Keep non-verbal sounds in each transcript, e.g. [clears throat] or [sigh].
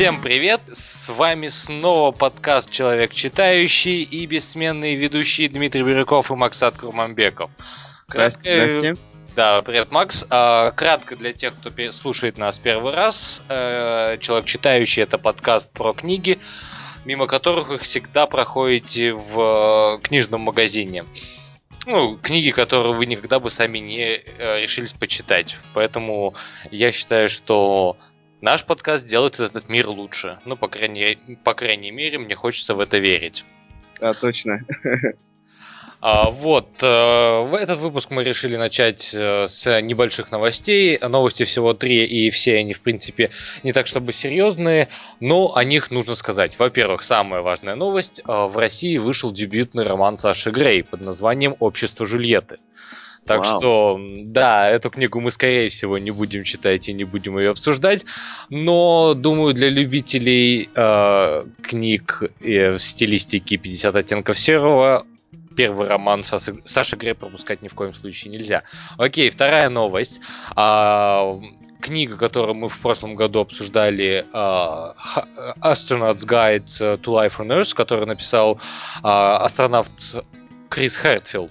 Всем привет! С вами снова подкаст «Человек читающий» и бессменные ведущие Дмитрий Бирюков и Максат Курманбеков. Здрасте, здрасте. Да, привет, Макс. А, кратко для тех, кто слушает нас первый раз. Э, «Человек читающий» — это подкаст про книги, мимо которых вы всегда проходите в э, книжном магазине ну, книги, которые вы никогда бы сами не э, решились почитать. Поэтому я считаю, что наш подкаст делает этот мир лучше. Ну, по крайней, по крайней мере, мне хочется в это верить. Да, точно. [laughs] А, вот, э, в этот выпуск мы решили начать э, с небольших новостей. Новости всего три, и все они, в принципе, не так чтобы серьезные, но о них нужно сказать. Во-первых, самая важная новость. Э, в России вышел дебютный роман Саши Грей под названием «Общество Жульетты». Так Вау. что, да, эту книгу мы, скорее всего, не будем читать и не будем ее обсуждать. Но, думаю, для любителей э, книг э, в стилистике 50 оттенков серого первый роман Саши, Саши Грей пропускать ни в коем случае нельзя. Окей, вторая новость. А, книга, которую мы в прошлом году обсуждали, uh, Astronaut's Guide to Life on Earth, которую написал uh, астронавт Крис Хертфилд,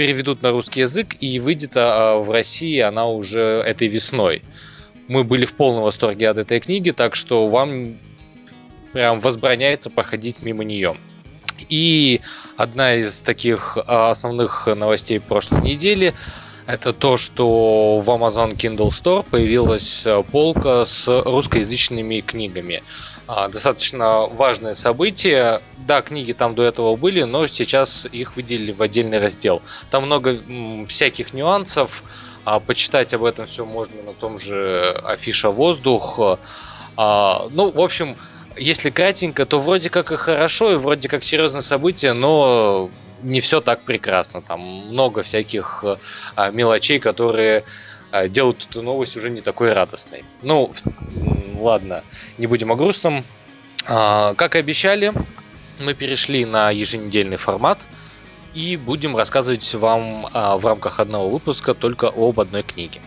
переведут на русский язык и выйдет uh, в России она уже этой весной. Мы были в полном восторге от этой книги, так что вам прям возбраняется проходить мимо нее. И одна из таких а, основных новостей прошлой недели это то, что в Amazon Kindle Store появилась а, полка с русскоязычными книгами. А, достаточно важное событие. Да, книги там до этого были, но сейчас их выделили в отдельный раздел. Там много всяких нюансов. Почитать об этом все можно на том же Афиша Воздух. Ну, в общем, если кратенько, то вроде как и хорошо, и вроде как серьезное событие, но не все так прекрасно. Там много всяких а, мелочей, которые а, делают эту новость уже не такой радостной. Ну, ладно, не будем о грустном. А, как и обещали, мы перешли на еженедельный формат и будем рассказывать вам а, в рамках одного выпуска только об одной книге.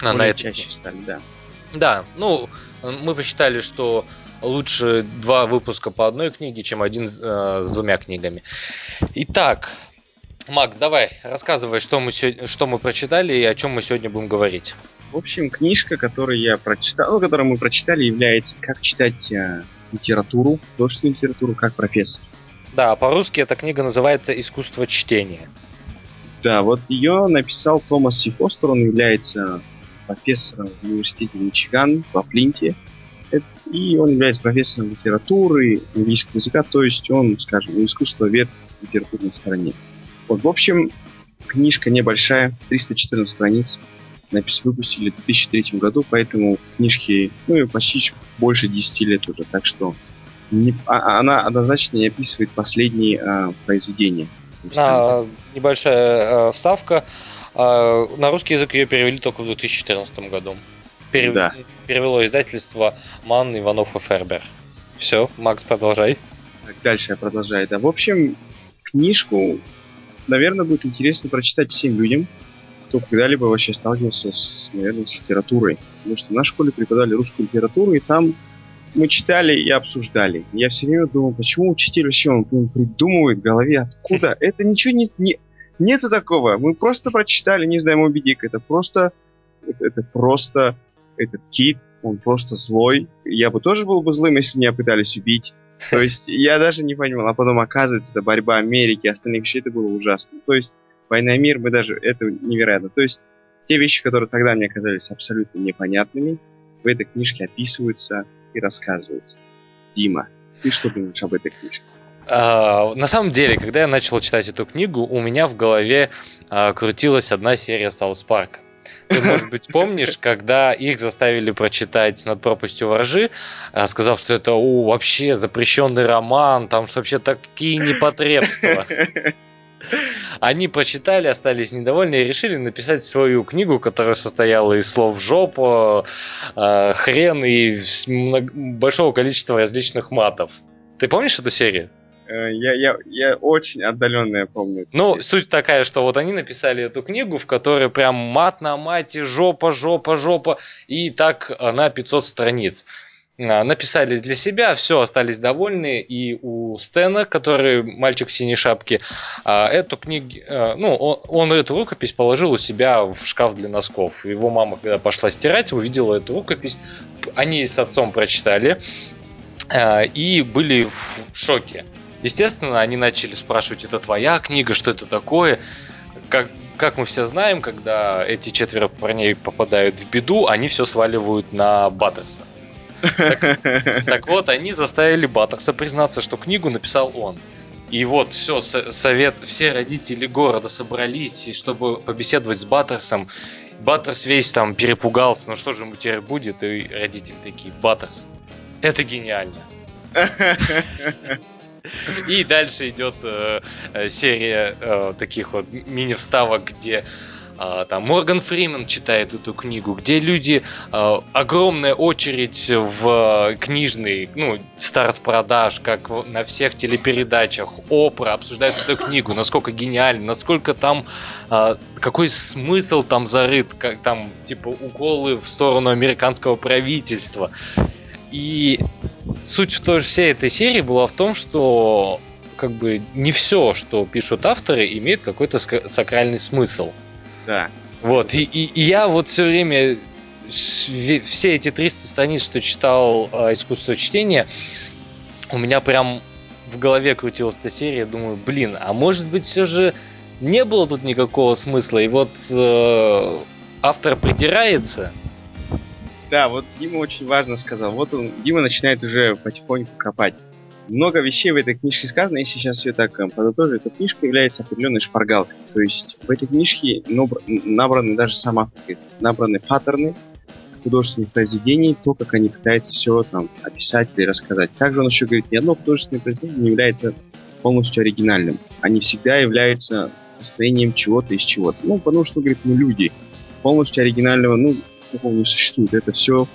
Более на чаще стали, да. Да, ну, мы посчитали, что лучше два выпуска по одной книге, чем один э, с двумя книгами. Итак, Макс, давай, рассказывай, что мы, что мы прочитали и о чем мы сегодня будем говорить. В общем, книжка, которую я прочитал, ну, которую мы прочитали, является «Как читать э, литературу, художественную литературу как профессор». Да, по-русски эта книга называется «Искусство чтения». Да, вот ее написал Томас Си Фостер, он является профессором в университете Мичиган во Флинте и он является профессором литературы, английского языка, то есть он, скажем, искусство вед в литературной стороне. Вот, в общем, книжка небольшая, 314 страниц, напис выпустили в 2003 году, поэтому книжки, ну, почти больше 10 лет уже, так что не, а, она однозначно не описывает последние а, произведения. А, небольшая а, вставка. А, на русский язык ее перевели только в 2014 году. Перев... Да. Перевело издательство Ман, Иванов и Фербер. Все, Макс, продолжай. Так, дальше я продолжаю. Да, в общем, книжку, наверное, будет интересно прочитать всем людям, кто когда-либо вообще сталкивался с, наверное, с литературой. Потому что в нашей школе преподали русскую литературу, и там мы читали и обсуждали. Я все время думал, почему учитель вообще он придумывает в голове, откуда? [laughs] Это ничего не, не, нету такого. Мы просто прочитали, не знаю, Моби Дик. Это просто, это, это просто этот кит, он просто злой. Я бы тоже был бы злым, если меня пытались убить. То есть я даже не понимал, а потом оказывается, это борьба Америки, остальных вещей, это было ужасно. То есть война и мир, мы даже, это невероятно. То есть те вещи, которые тогда мне казались абсолютно непонятными, в этой книжке описываются и рассказываются. Дима, ты что думаешь об этой книжке? Uh, на самом деле, когда я начал читать эту книгу, у меня в голове uh, крутилась одна серия Саус Парка. Ты, может быть, помнишь, когда их заставили прочитать над пропастью воржи, а, сказав, что это у, вообще запрещенный роман, там что вообще такие непотребства. Они прочитали, остались недовольны и решили написать свою книгу, которая состояла из слов жопа, хрен и большого количества различных матов. Ты помнишь эту серию? Э, я, я, я очень отдаленно я помню. Ну, суть такая, что вот они написали эту книгу, в которой прям мат на мате, жопа, жопа, жопа, и так на 500 страниц. написали для себя, все, остались довольны, и у Стена, который мальчик в синей шапке, эту книгу, ну, он, он эту рукопись положил у себя в шкаф для носков. Его мама, когда пошла стирать, увидела эту рукопись, они с отцом прочитали и были в шоке. Естественно, они начали спрашивать, это твоя книга, что это такое? Как, как мы все знаем, когда эти четверо парней попадают в беду, они все сваливают на Баттерса. Так, так вот, они заставили Баттерса признаться, что книгу написал он. И вот все, совет, все родители города собрались, чтобы побеседовать с Баттерсом. Баттерс весь там перепугался, ну что же ему теперь будет? И родители такие, Баттерс, это гениально. [laughs] [laughs] И дальше идет э, э, серия э, таких вот мини-вставок, где там Морган Фримен читает эту книгу, где люди uh, огромная очередь в книжный, ну, старт продаж, как на всех телепередачах, Опра обсуждают эту книгу, насколько гениально, насколько там uh, какой смысл там зарыт, как там типа уколы в сторону американского правительства. И суть в той же всей этой серии была в том, что как бы не все, что пишут авторы, имеет какой-то сакральный смысл. Да. Вот, и, и, и я вот все время все эти 300 страниц, что читал э, искусство чтения, у меня прям в голове крутилась эта серия, думаю, блин, а может быть все же не было тут никакого смысла, и вот э, автор придирается, да, вот Дима очень важно сказал. Вот он, Дима начинает уже потихоньку копать. Много вещей в этой книжке сказано, если сейчас все так э, подытожить, эта книжка является определенной шпаргалкой. То есть в этой книжке набраны даже сам автор, набраны паттерны художественных произведений, то, как они пытаются все там описать или рассказать. Также он еще говорит, ни одно художественное произведение не является полностью оригинальным. Они всегда являются построением чего-то из чего-то. Ну, потому что, говорит, мы люди. Полностью оригинального, ну, такого не существует. Это все,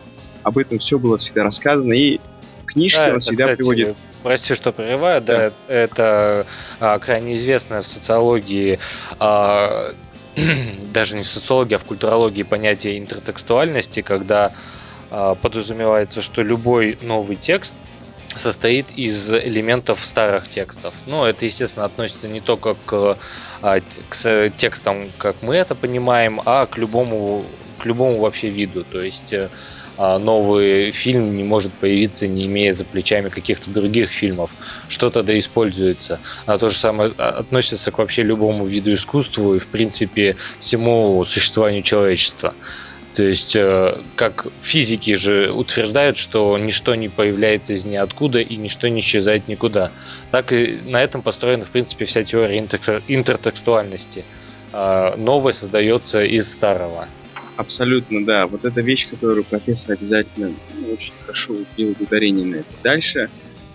об этом все было всегда рассказано, и книжки да, он это, всегда кстати, приводит. Прости, что прерываю, да, да это а, крайне известное в социологии а, [clears throat] даже не в социологии, а в культурологии понятие интертекстуальности, когда а, подразумевается, что любой новый текст состоит из элементов старых текстов. Но это, естественно, относится не только к, а, к текстам, как мы это понимаем, а к любому к любому вообще виду. То есть а, новый фильм не может появиться, не имея за плечами каких-то других фильмов. Что тогда используется? А то же самое а, относится к вообще любому виду искусства и, в принципе, всему существованию человечества. То есть, э, как физики же утверждают, что ничто не появляется из ниоткуда и ничто не исчезает никуда. Так и на этом построена, в принципе, вся теория интертекстуальности. А, новое создается из старого. Абсолютно, да. Вот эта вещь, которую профессор обязательно ну, очень хорошо делает ударение на это. Дальше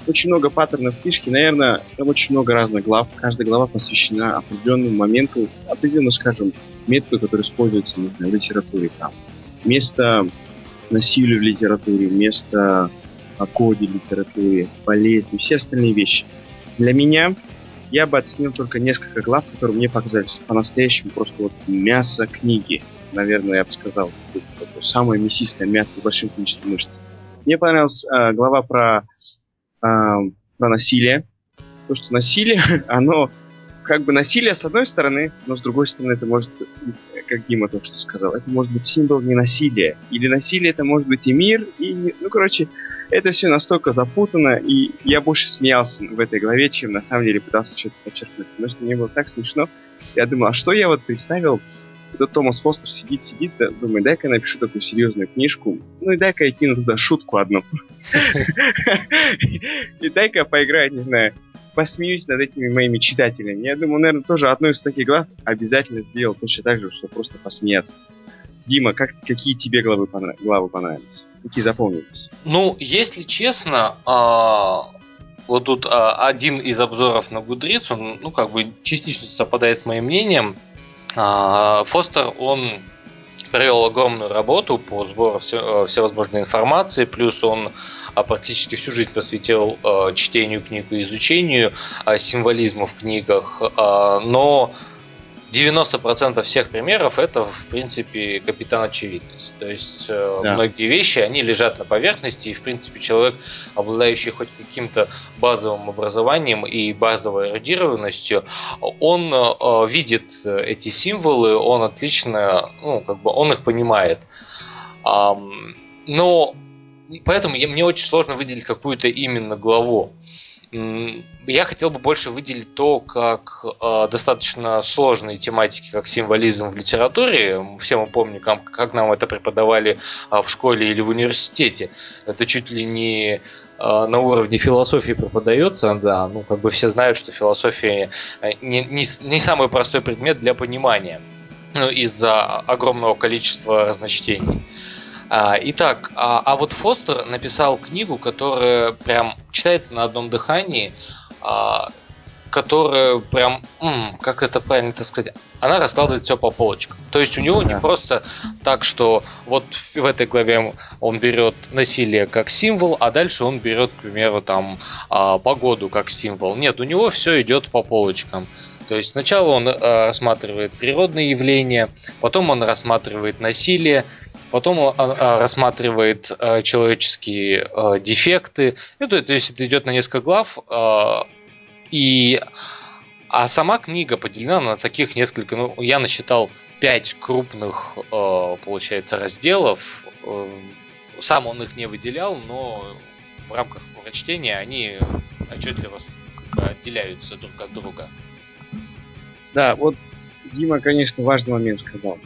очень много паттернов книжки. Наверное, там очень много разных глав. Каждая глава посвящена определенному моменту, определенному, скажем, методу, который используется не знаю, в литературе. Там. Место насилию в литературе, место о коде литературе, болезни, все остальные вещи. Для меня я бы оценил только несколько глав, которые мне показались по-настоящему просто вот мясо книги наверное, я бы сказал, самое мясистое мясо с большим количеством мышц. Мне понравилась э, глава про, э, про насилие. То, что насилие, [laughs] оно как бы насилие с одной стороны, но с другой стороны это может, как Дима только что сказал, это может быть символ не насилия. Или насилие это может быть и мир, и, ну, короче, это все настолько запутано, и я больше смеялся в этой главе, чем на самом деле пытался что-то подчеркнуть. Потому что мне было так смешно. Я думал, а что я вот представил когда Томас Фостер сидит, сидит, да, думает, дай-ка я напишу такую серьезную книжку, ну и дай-ка я кину туда шутку одну. [laughs] И дай-ка поиграть, не знаю, посмеюсь над этими моими читателями. Я думаю, наверное, тоже одну из таких глав обязательно сделал точно так же, чтобы просто посмеяться. Дима, как, какие тебе главы, понрав... главы понравились? Какие запомнились? Ну, если честно, а, вот тут а, один из обзоров на Goodreads, он, ну, как бы частично совпадает с моим мнением. А, Фостер, он провел огромную работу по сбору э, всевозможной информации, плюс он а, практически всю жизнь посвятил э, чтению книг и изучению а, символизма в книгах, но 90% всех примеров это, в принципе, капитан очевидность. То есть э, да. многие вещи, они лежат на поверхности, и, в принципе, человек, обладающий хоть каким-то базовым образованием и базовой эрудированностью, он э, видит эти символы, он отлично, ну, как бы, он их понимает. Но поэтому мне очень сложно выделить какую-то именно главу. Я хотел бы больше выделить то, как э, достаточно сложные тематики, как символизм в литературе. Все мы помним, как, как нам это преподавали э, в школе или в университете. Это чуть ли не э, на уровне философии преподается, да. Ну, как бы все знают, что философия не, не, не самый простой предмет для понимания ну, из-за огромного количества разночтений. А, итак, а, а вот Фостер написал книгу, которая прям читается на одном дыхании, а, которая прям, м, как это правильно это сказать, она раскладывает все по полочкам. То есть у него не просто так, что вот в этой главе он берет насилие как символ, а дальше он берет, к примеру, там а, погоду как символ. Нет, у него все идет по полочкам. То есть сначала он э, рассматривает природные явления, потом он рассматривает насилие, потом он а, рассматривает а, человеческие а, дефекты. Ну, то, есть это идет на несколько глав. И а сама книга поделена на таких несколько, ну, я насчитал пять крупных, получается, разделов. Сам он их не выделял, но в рамках прочтения они отчетливо отделяются друг от друга. Да, вот Дима, конечно, важный момент сказал.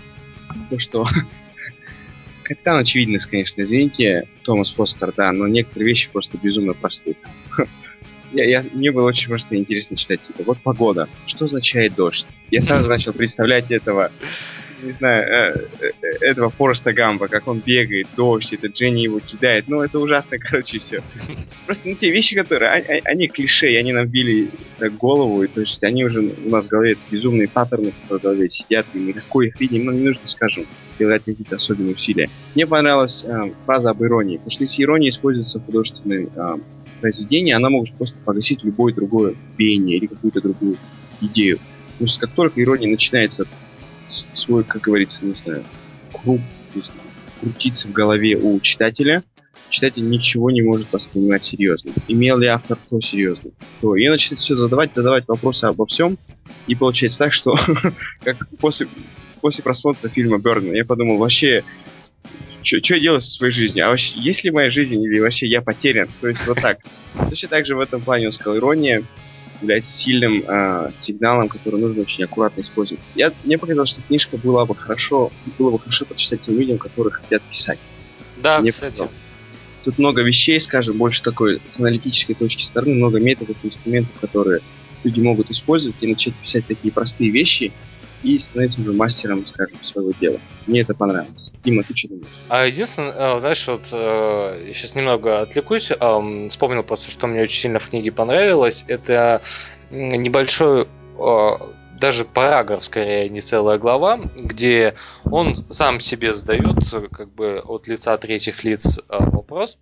То, что Капитан очевидность, конечно, извините, Томас Фостер, да, но некоторые вещи просто безумно простые. [laughs] Я, я, мне было очень просто интересно читать это. Вот погода. Что означает дождь? Я сразу начал представлять этого не знаю, э, э, этого Фореста Гамба, как он бегает, дождь, это Дженни его кидает. Ну, это ужасно, [laughs] короче, все. Просто ну, те вещи, которые, они, а, они клише, они нам били голову, и то есть они уже у нас в голове безумные паттерны в голове сидят, и никакой их видим, ну, не нужно, скажем, делать какие-то особенные усилия. Мне понравилась э, фраза об иронии, потому что если ирония используется в художественной э, произведении, она может просто погасить любое другое пение или какую-то другую идею. Потому что как только ирония начинается свой, как говорится, не знаю, круг крутиться в голове у читателя, читатель ничего не может воспринимать серьезно. Имел ли автор то серьезно? То и начинает все задавать, задавать вопросы обо всем, и получается так, что [laughs] как после, после просмотра фильма Бергмана я подумал, вообще, что я делаю со своей жизнью? А вообще, есть ли моя жизнь или вообще я потерян? То есть вот так. Точно так же в этом плане он сказал ирония является сильным э, сигналом, который нужно очень аккуратно использовать. Я, мне показалось, что книжка была бы хорошо, было бы хорошо прочитать тем людям, которые хотят писать. Да, мне кстати. Показалось. Тут много вещей, скажем, больше такой с аналитической точки стороны, много методов, инструментов, которые люди могут использовать и начать писать такие простые вещи, и становиться уже мастером, скажем, своего дела. Мне это понравилось. Дима, ты что думаешь? А единственное, э, знаешь, вот э, я сейчас немного отвлекусь, вспомнил просто, что мне очень сильно в книге понравилось. Это небольшой э, даже параграф, скорее, не целая глава, где он сам себе задает, как бы от лица третьих лиц вопрос,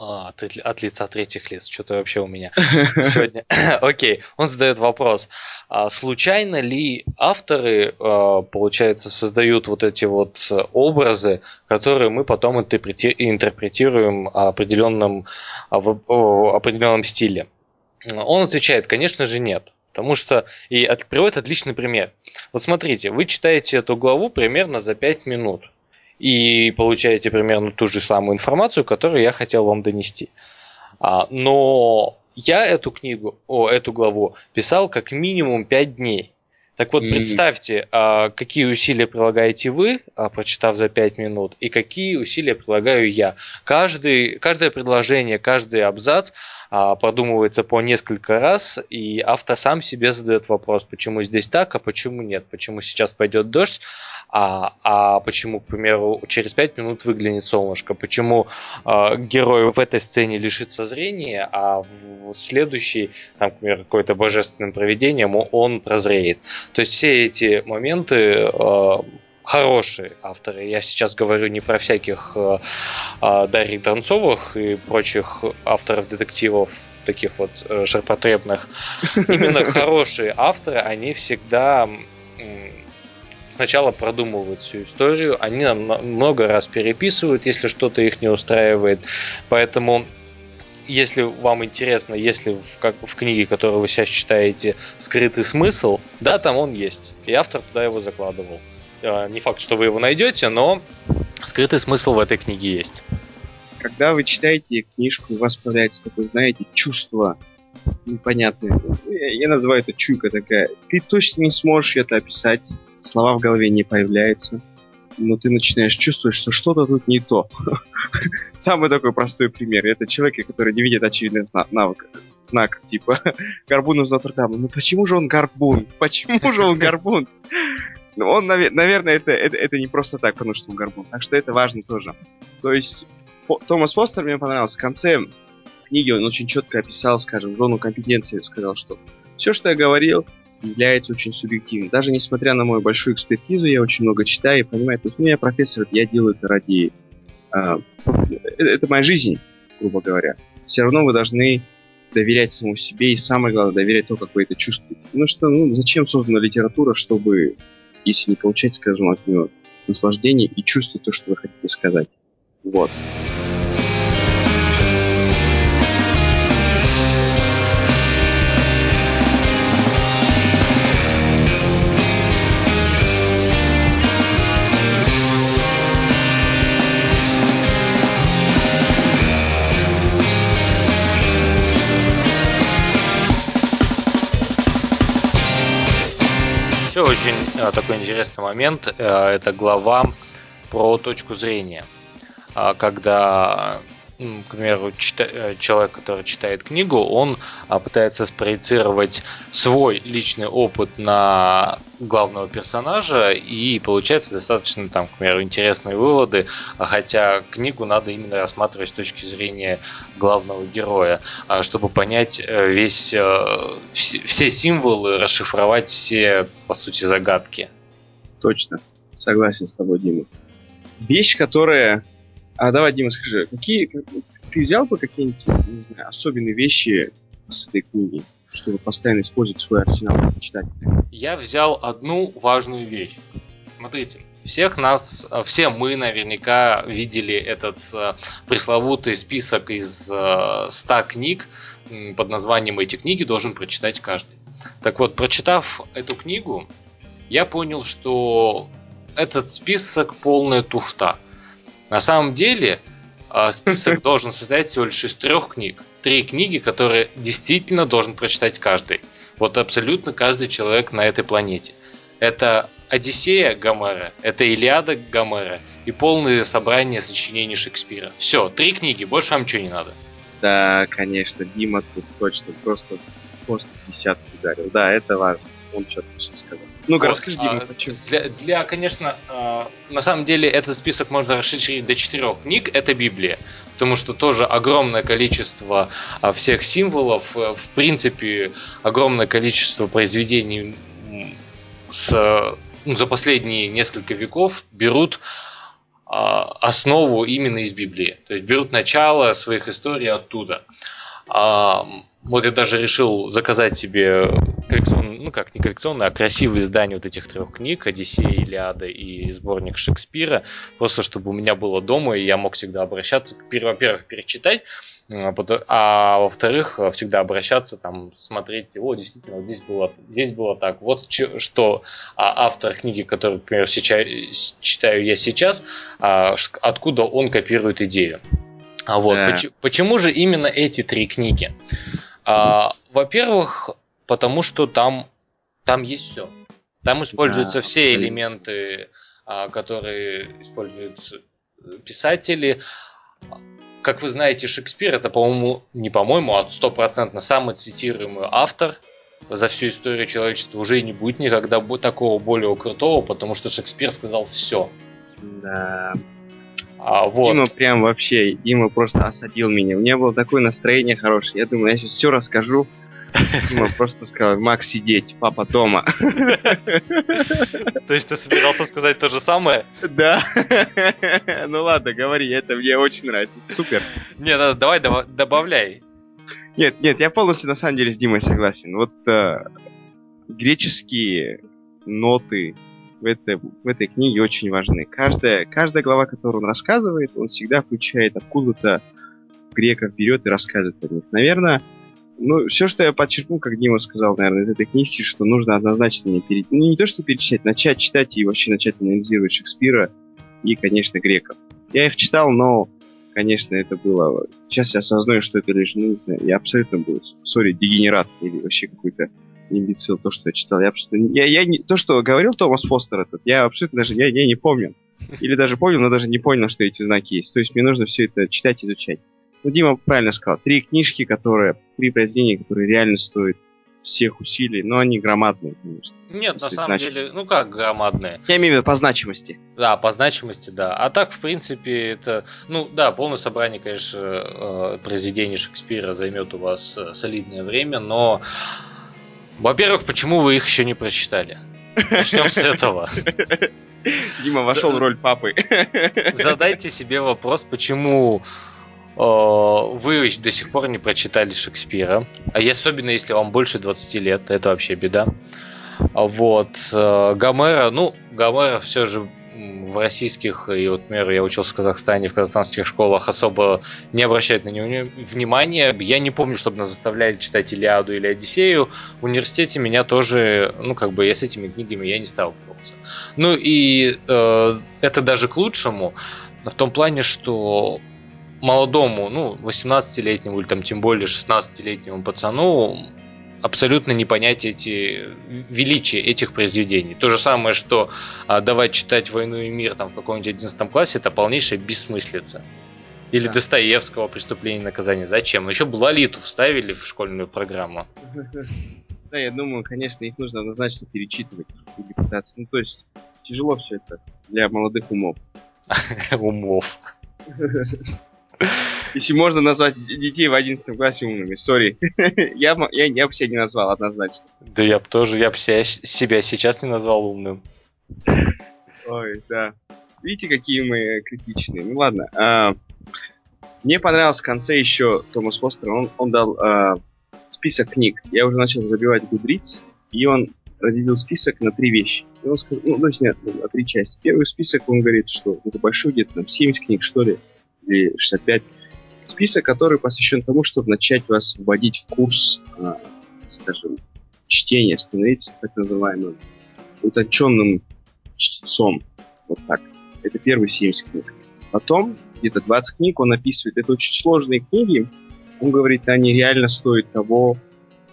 а, от, от лица третьих лиц. Что-то вообще у меня [laughs] сегодня. [coughs] Окей, он задает вопрос. А случайно ли авторы, а, получается, создают вот эти вот образы, которые мы потом интерпретируем определенном, а, в определенном стиле? Он отвечает, конечно же, нет. Потому что и от, приводит отличный пример. Вот смотрите, вы читаете эту главу примерно за 5 минут и получаете примерно ту же самую информацию, которую я хотел вам донести. А, но я эту книгу, о, эту главу писал как минимум 5 дней. Так вот, представьте, а, какие усилия прилагаете вы, а, прочитав за 5 минут, и какие усилия прилагаю я. Каждый, каждое предложение, каждый абзац а, продумывается по несколько раз, и автор сам себе задает вопрос, почему здесь так, а почему нет, почему сейчас пойдет дождь, а, а почему, к примеру, через 5 минут выглянет солнышко, почему э, герой в этой сцене лишится зрения, а в следующей, там, к примеру, какое-то божественным проведением он прозреет. То есть все эти моменты э, хорошие авторы. Я сейчас говорю не про всяких э, э, Дарьи Донцовых и прочих авторов детективов, таких вот э, ширпотребных. Именно [laughs] хорошие авторы, они всегда сначала продумывают всю историю, они много раз переписывают, если что-то их не устраивает. Поэтому если вам интересно, если в, как, в книге, которую вы сейчас читаете, скрытый смысл, да, там он есть. И автор туда его закладывал. Э, не факт, что вы его найдете, но скрытый смысл в этой книге есть. Когда вы читаете книжку, у вас появляется такое, знаете, чувство непонятное. Я, я называю это чуйка такая. Ты точно не сможешь это описать, слова в голове не появляются, но ты начинаешь чувствовать, что что-то тут не то. [laughs] Самый такой простой пример. Это человек, который не видит очевидный навык, знак, типа [laughs] «Горбун из Нотр-Дама». Ну почему же он горбун? Почему же он горбун? Ну, он, наверное, это, это, это не просто так, потому что он горбун. Так что это важно тоже. То есть, Томас Фостер мне понравился. В конце книги он очень четко описал, скажем, зону компетенции. Сказал, что все, что я говорил, является очень субъективным. Даже несмотря на мою большую экспертизу, я очень много читаю и понимаю, то есть, ну, я профессор, я делаю это ради... Э, это, это моя жизнь, грубо говоря. Все равно вы должны доверять самому себе и самое главное, доверять то, как вы это чувствуете. Ну что, ну, зачем создана литература, чтобы если не получать, скажем, от нее наслаждение и чувствовать то, что вы хотите сказать. Вот. Очень э, такой интересный момент, э, это глава про точку зрения. Э, когда к примеру, чита- человек, который читает книгу, он а, пытается спроецировать свой личный опыт на главного персонажа и получается достаточно там, к примеру, интересные выводы, хотя книгу надо именно рассматривать с точки зрения главного героя, а, чтобы понять э, весь э, все символы, расшифровать все, по сути, загадки. Точно. Согласен с тобой, Дима. Вещь, которая а давай, Дима, скажи, какие ты взял бы какие-нибудь, не знаю, особенные вещи с этой книги, чтобы постоянно использовать свой арсенал читателя? Я взял одну важную вещь. Смотрите, всех нас, все мы наверняка видели этот э, пресловутый список из э, 100 книг под названием «Эти книги должен прочитать каждый». Так вот, прочитав эту книгу, я понял, что этот список полная туфта – на самом деле, а, список [laughs] должен состоять всего лишь из трех книг. Три книги, которые действительно должен прочитать каждый. Вот абсолютно каждый человек на этой планете. Это Одиссея Гомера, это Илиада Гомера и полное собрание сочинений Шекспира. Все, три книги, больше вам ничего не надо. Да, конечно, Дима тут точно просто, просто десятку ударил. Да, это важно. Он сейчас сказал. Ну-ка, вот, расскажи, а, почему? Для, для, конечно, э, на самом деле этот список можно расширить до четырех книг. Это Библия, потому что тоже огромное количество э, всех символов, э, в принципе, огромное количество произведений с, ну, за последние несколько веков берут э, основу именно из Библии. То есть берут начало своих историй оттуда. А, вот я даже решил заказать себе коллекционное, ну как не коллекционное, а красивое издание вот этих трех книг, Одиссея, Илиада и сборник Шекспира, просто чтобы у меня было дома, и я мог всегда обращаться, во-первых, перечитать, а, а во-вторых, всегда обращаться, там, смотреть, о, действительно, здесь было, здесь было так. Вот что а, автор книги, который, например, сейчас, читаю я сейчас, а, откуда он копирует идею. А вот, да. почему, почему же именно эти три книги? А, во-первых, потому что там, там есть все. Там используются да, все абсолютно. элементы, которые используют писатели. Как вы знаете, Шекспир это, по-моему, не по-моему, а стопроцентно самый цитируемый автор за всю историю человечества. Уже не будет никогда такого более крутого, потому что Шекспир сказал все. Да, а, вот. Дима прям вообще, Дима просто осадил меня. У меня было такое настроение хорошее. Я думаю, я сейчас все расскажу. Дима просто сказал, Макс, сидеть, папа дома. То есть ты собирался сказать то же самое? Да. Ну ладно, говори, это мне очень нравится. Супер. Не, давай добавляй. Нет, нет, я полностью на самом деле с Димой согласен. Вот э, греческие ноты в, этой в этой книге очень важны. Каждая, каждая глава, которую он рассказывает, он всегда включает откуда-то греков берет и рассказывает о них. Наверное, ну, все, что я подчеркнул, как Дима сказал, наверное, из этой книжки, что нужно однозначно не перед... Ну, не то, что перечитать, начать читать и вообще начать анализировать Шекспира и, конечно, греков. Я их читал, но, конечно, это было... Сейчас я осознаю, что это лишь, ну, не знаю, я абсолютно был, сори, дегенерат или вообще какой-то имбецил, то, что я читал. Я абсолютно... Я, я не... То, что говорил Томас Фостер этот, я абсолютно даже... Я, я не помню. Или даже помню, но даже не понял, что эти знаки есть. То есть мне нужно все это читать, изучать. Ну, Дима правильно сказал. Три книжки, которые, три произведения, которые реально стоят всех усилий, но они громадные, конечно. Нет, на самом значит. деле, ну как громадные? Я имею в виду по значимости. Да, по значимости, да. А так, в принципе, это, ну да, полное собрание, конечно, э, произведений Шекспира займет у вас э, солидное время, но, во-первых, почему вы их еще не прочитали? Начнем с этого. [laughs] Дима вошел в роль папы. [laughs] Задайте себе вопрос, почему вы до сих пор не прочитали Шекспира, а особенно если вам больше 20 лет, это вообще беда. Вот. Э, Гомера, ну, Гомера все же в российских, и вот, например, я учился в Казахстане, в казахстанских школах особо не обращают на него внимания. Я не помню, чтобы нас заставляли читать Илиаду или Одиссею. В университете меня тоже, ну, как бы я с этими книгами я не сталкивался. Ну и э, это даже к лучшему, в том плане, что молодому, ну, 18-летнему или там тем более 16-летнему пацану абсолютно не понять эти величие этих произведений. То же самое, что а, давать читать «Войну и мир» там, в каком-нибудь 11 классе, это полнейшая бессмыслица. Или да. Достоевского «Преступление и наказание». Зачем? Еще бы Лолиту вставили в школьную программу. [laughs] Да, я думаю, конечно, их нужно однозначно перечитывать или пытаться. Ну, то есть, тяжело все это для молодых умов. [laughs] Умов. [laughs] Если можно назвать детей в 11 классе умными, сори. [laughs] я, я, я бы себя не назвал однозначно. Да я бы тоже, я бы себя, себя сейчас не назвал умным. Ой, да. Видите, какие мы критичные. Ну ладно. А, мне понравился в конце еще Томас Фостер. Он, он дал а, список книг. Я уже начал забивать Goodreads, и он разделил список на три вещи. И он сказал, ну, то есть нет, на три части. Первый список, он говорит, что это большой, где-то там 70 книг, что ли или 65. Список, который посвящен тому, чтобы начать вас вводить в курс, э, скажем, чтения, становиться так называемым утонченным чтецом. Вот так. Это первые 70 книг. Потом где-то 20 книг он описывает. Это очень сложные книги. Он говорит, они реально стоят того,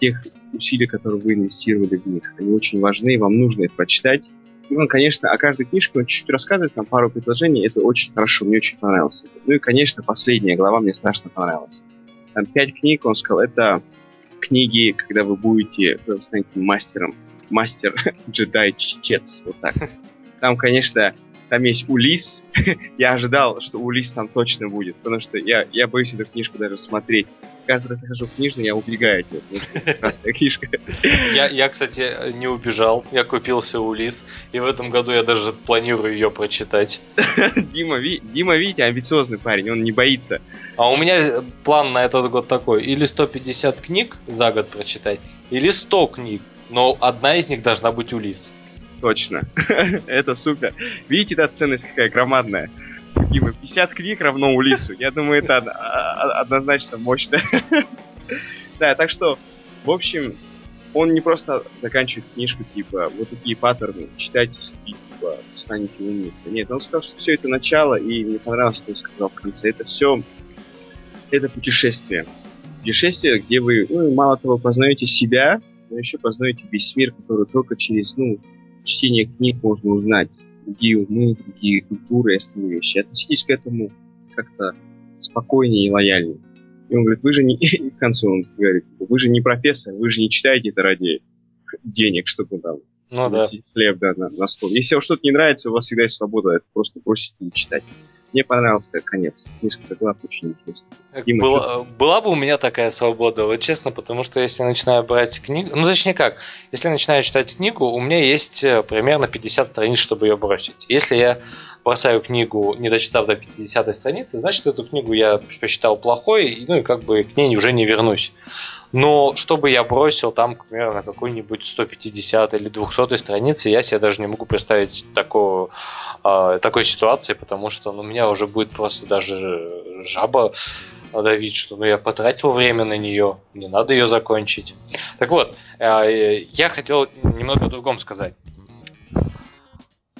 тех усилий, которые вы инвестировали в них. Они очень важны, вам нужно их прочитать ну, конечно, о каждой книжке он чуть-чуть рассказывает, там пару предложений, это очень хорошо, мне очень понравилось. Ну и, конечно, последняя глава мне страшно понравилась. Там пять книг, он сказал, это книги, когда вы будете, вы станете мастером, мастер [laughs] джедай чтец, вот так. [laughs] Там, конечно, там есть Улис. [laughs] я ожидал, что Улис там точно будет, потому что я, я боюсь эту книжку даже смотреть. Каждый раз захожу в книжную, я убегаю от нее, красная книжка. я, я, кстати, не убежал, я купился Улис, и в этом году я даже планирую ее прочитать. Дима, ви, Дима, видите, амбициозный парень, он не боится. А у меня план на этот год такой, или 150 книг за год прочитать, или 100 книг, но одна из них должна быть Улис. Точно. [laughs] Это супер. Видите, эта ценность какая громадная. Дима, 50 книг равно Улису. Я думаю, это однозначно мощно. [laughs] Да, так что, в общем, он не просто заканчивает книжку, типа, вот такие паттерны, читайте, типа, станете умницей. Нет, он сказал, что все это начало, и мне понравилось, что он сказал в конце. Это все, это путешествие. Путешествие, где вы, ну, мало того, познаете себя, но еще познаете весь мир, который только через, ну, чтение книг можно узнать другие умы, другие культуры и остальные вещи. Относитесь к этому как-то спокойнее и лояльнее. И он говорит, вы же не... [laughs] И к концу он говорит, вы же не профессор, вы же не читаете это ради денег, чтобы там ну, да. хлеб да, на, на стол. Если вам что-то не нравится, у вас всегда есть свобода это просто бросить и читать. Мне понравился как конец. Несколько глав очень интересно. Была, была бы у меня такая свобода, вот честно, потому что если я начинаю брать книгу, ну точнее как, если я начинаю читать книгу, у меня есть э, примерно 50 страниц, чтобы ее бросить. Если я бросаю книгу, не дочитав до 50 страницы, значит эту книгу я посчитал плохой, ну и как бы к ней уже не вернусь. Но чтобы я бросил там, к примеру, на какой-нибудь 150 или 200 странице, я себе даже не могу представить такого, э, такой ситуации, потому что ну, меня уже будет просто даже жаба давить, что ну, я потратил время на нее, не надо ее закончить. Так вот, э, я хотел немного о другом сказать.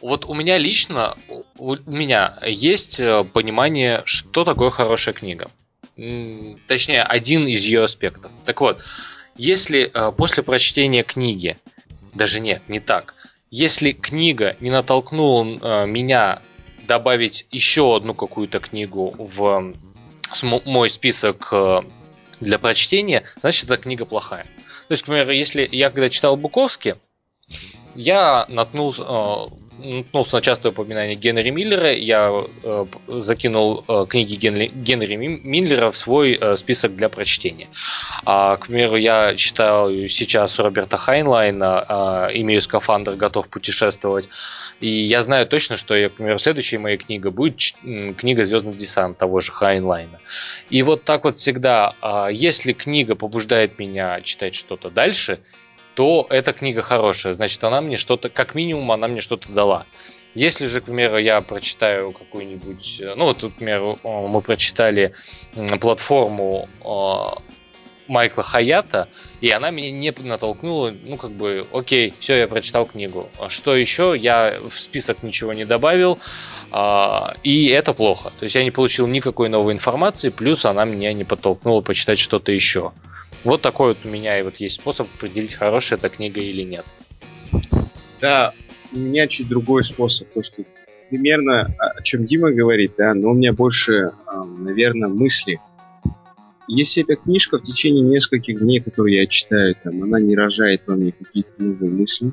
Вот у меня лично, у меня есть э, понимание, что такое хорошая книга. Точнее, один из ее аспектов. Так вот, если э, после прочтения книги, даже нет, не так, если книга не натолкнула меня добавить еще одну какую-то книгу в мой список э, для прочтения, значит, эта книга плохая. То есть, к примеру, если я когда читал Буковски, я наткнулся, э, наткнулся на частое упоминание Генри Миллера, я э, закинул э, книги Генри, Генри Миллера в свой э, список для прочтения. А, к примеру, я читаю сейчас Роберта Хайнлайна, э, имею скафандр, готов путешествовать. И я знаю точно, что, я, к примеру, следующая моя книга будет книга Звездный десант того же Хайнлайна. И вот так вот всегда, а, если книга побуждает меня читать что-то дальше, то эта книга хорошая. Значит, она мне что-то, как минимум, она мне что-то дала. Если же, к примеру, я прочитаю какую-нибудь... Ну, вот, к примеру, мы прочитали платформу а, Майкла Хаята, и она меня не натолкнула, ну, как бы, окей, все, я прочитал книгу. Что еще? Я в список ничего не добавил, а, и это плохо. То есть я не получил никакой новой информации, плюс она меня не подтолкнула почитать что-то еще. Вот такой вот у меня и вот есть способ определить, хорошая эта книга или нет. Да, у меня чуть другой способ, то что примерно о чем Дима говорит, да, но у меня больше, наверное, мысли если эта книжка в течение нескольких дней, которые я читаю, там, она не рожает во мне какие-то новые мысли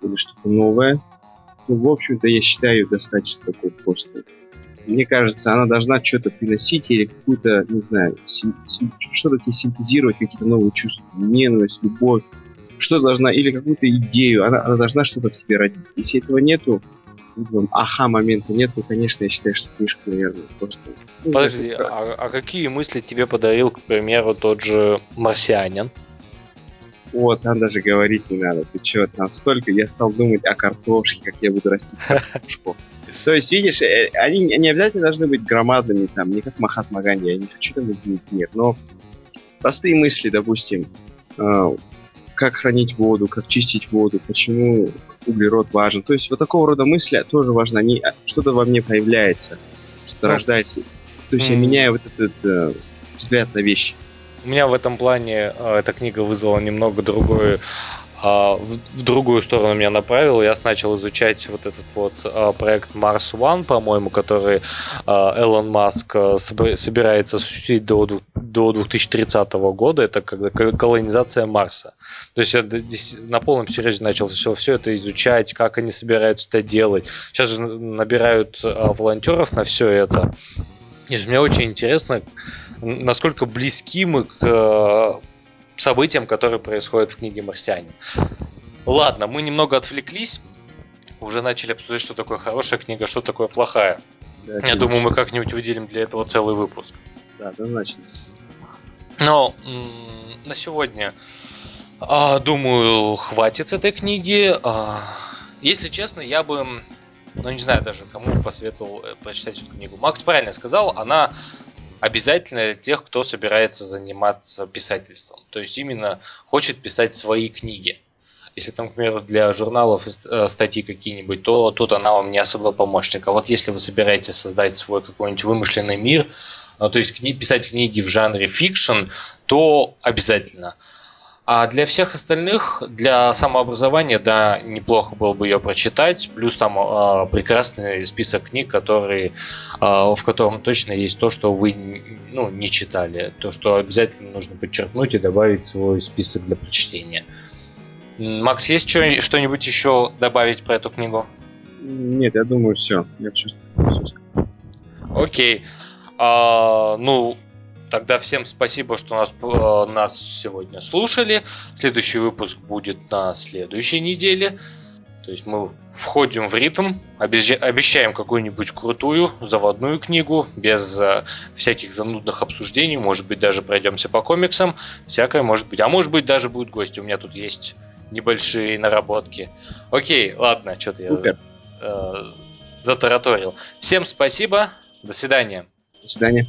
или что-то новое, то, в общем-то, я считаю достаточно такой просто. Мне кажется, она должна что-то приносить или какую-то, не знаю, что-то тебе синтезировать, какие-то новые чувства, ненависть, любовь, что должна, или какую-то идею, она, она должна что-то в тебе родить. Если этого нету, аха момента нет, то, конечно, я считаю, что книжка, наверное, просто... Ну, Подожди, а, а какие мысли тебе подарил, к примеру, тот же «Марсианин»? Вот, там даже говорить не надо. Ты чё, там столько, я стал думать о картошке, как я буду растить картошку. То есть, видишь, э, они не обязательно должны быть громадными, там, не как Махатма Ганди, я не хочу там изменить мир, но простые мысли, допустим, э, как хранить воду, как чистить воду, почему углерод важен. То есть вот такого рода мысли тоже важны. Они, а, что-то во мне появляется, что-то ну, рождается. То есть mm. я меняю вот этот э, взгляд на вещи. У меня в этом плане э, эта книга вызвала немного другое в, в другую сторону меня направил. Я начал изучать вот этот вот а, проект Mars One, по-моему, который а, Элон Маск собирается осуществить до, до 2030 года. Это когда колонизация Марса. То есть я на полном серьезе начал все, все это изучать, как они собираются это делать. Сейчас же набирают волонтеров на все это. И мне очень интересно, насколько близки мы к событиям, которые происходят в книге «Марсианин». Ладно, мы немного отвлеклись, уже начали обсуждать, что такое хорошая книга, что такое плохая. Да, Я думаю, мы как-нибудь выделим для этого целый выпуск. Да, однозначно. Но на сегодня, а, думаю, хватит с этой книги. А, если честно, я бы, ну не знаю даже, кому посоветовал э, прочитать эту книгу. Макс правильно сказал, она обязательно для тех, кто собирается заниматься писательством. То есть именно хочет писать свои книги. Если там, к примеру, для журналов э, статьи какие-нибудь, то тут она вам не особо помощник. А вот если вы собираетесь создать свой какой-нибудь вымышленный мир, э, то есть писать книги в жанре fiction, то обязательно. А для всех остальных, для самообразования, да, неплохо было бы ее прочитать. Плюс там э, прекрасный список книг, которые, э, в котором точно есть то, что вы ну, не читали. То, что обязательно нужно подчеркнуть и добавить в свой список для прочтения. Макс, есть что-нибудь еще добавить про эту книгу? Нет, я думаю, все. Я все, все Окей. А, ну, Тогда всем спасибо, что нас, э, нас сегодня слушали. Следующий выпуск будет на следующей неделе. То есть мы входим в ритм, обещаем какую-нибудь крутую заводную книгу, без э, всяких занудных обсуждений, может быть даже пройдемся по комиксам, всякое может быть. А может быть даже будет гость, у меня тут есть небольшие наработки. Окей, ладно, что-то я э, затараторил. Всем спасибо, до свидания. До свидания.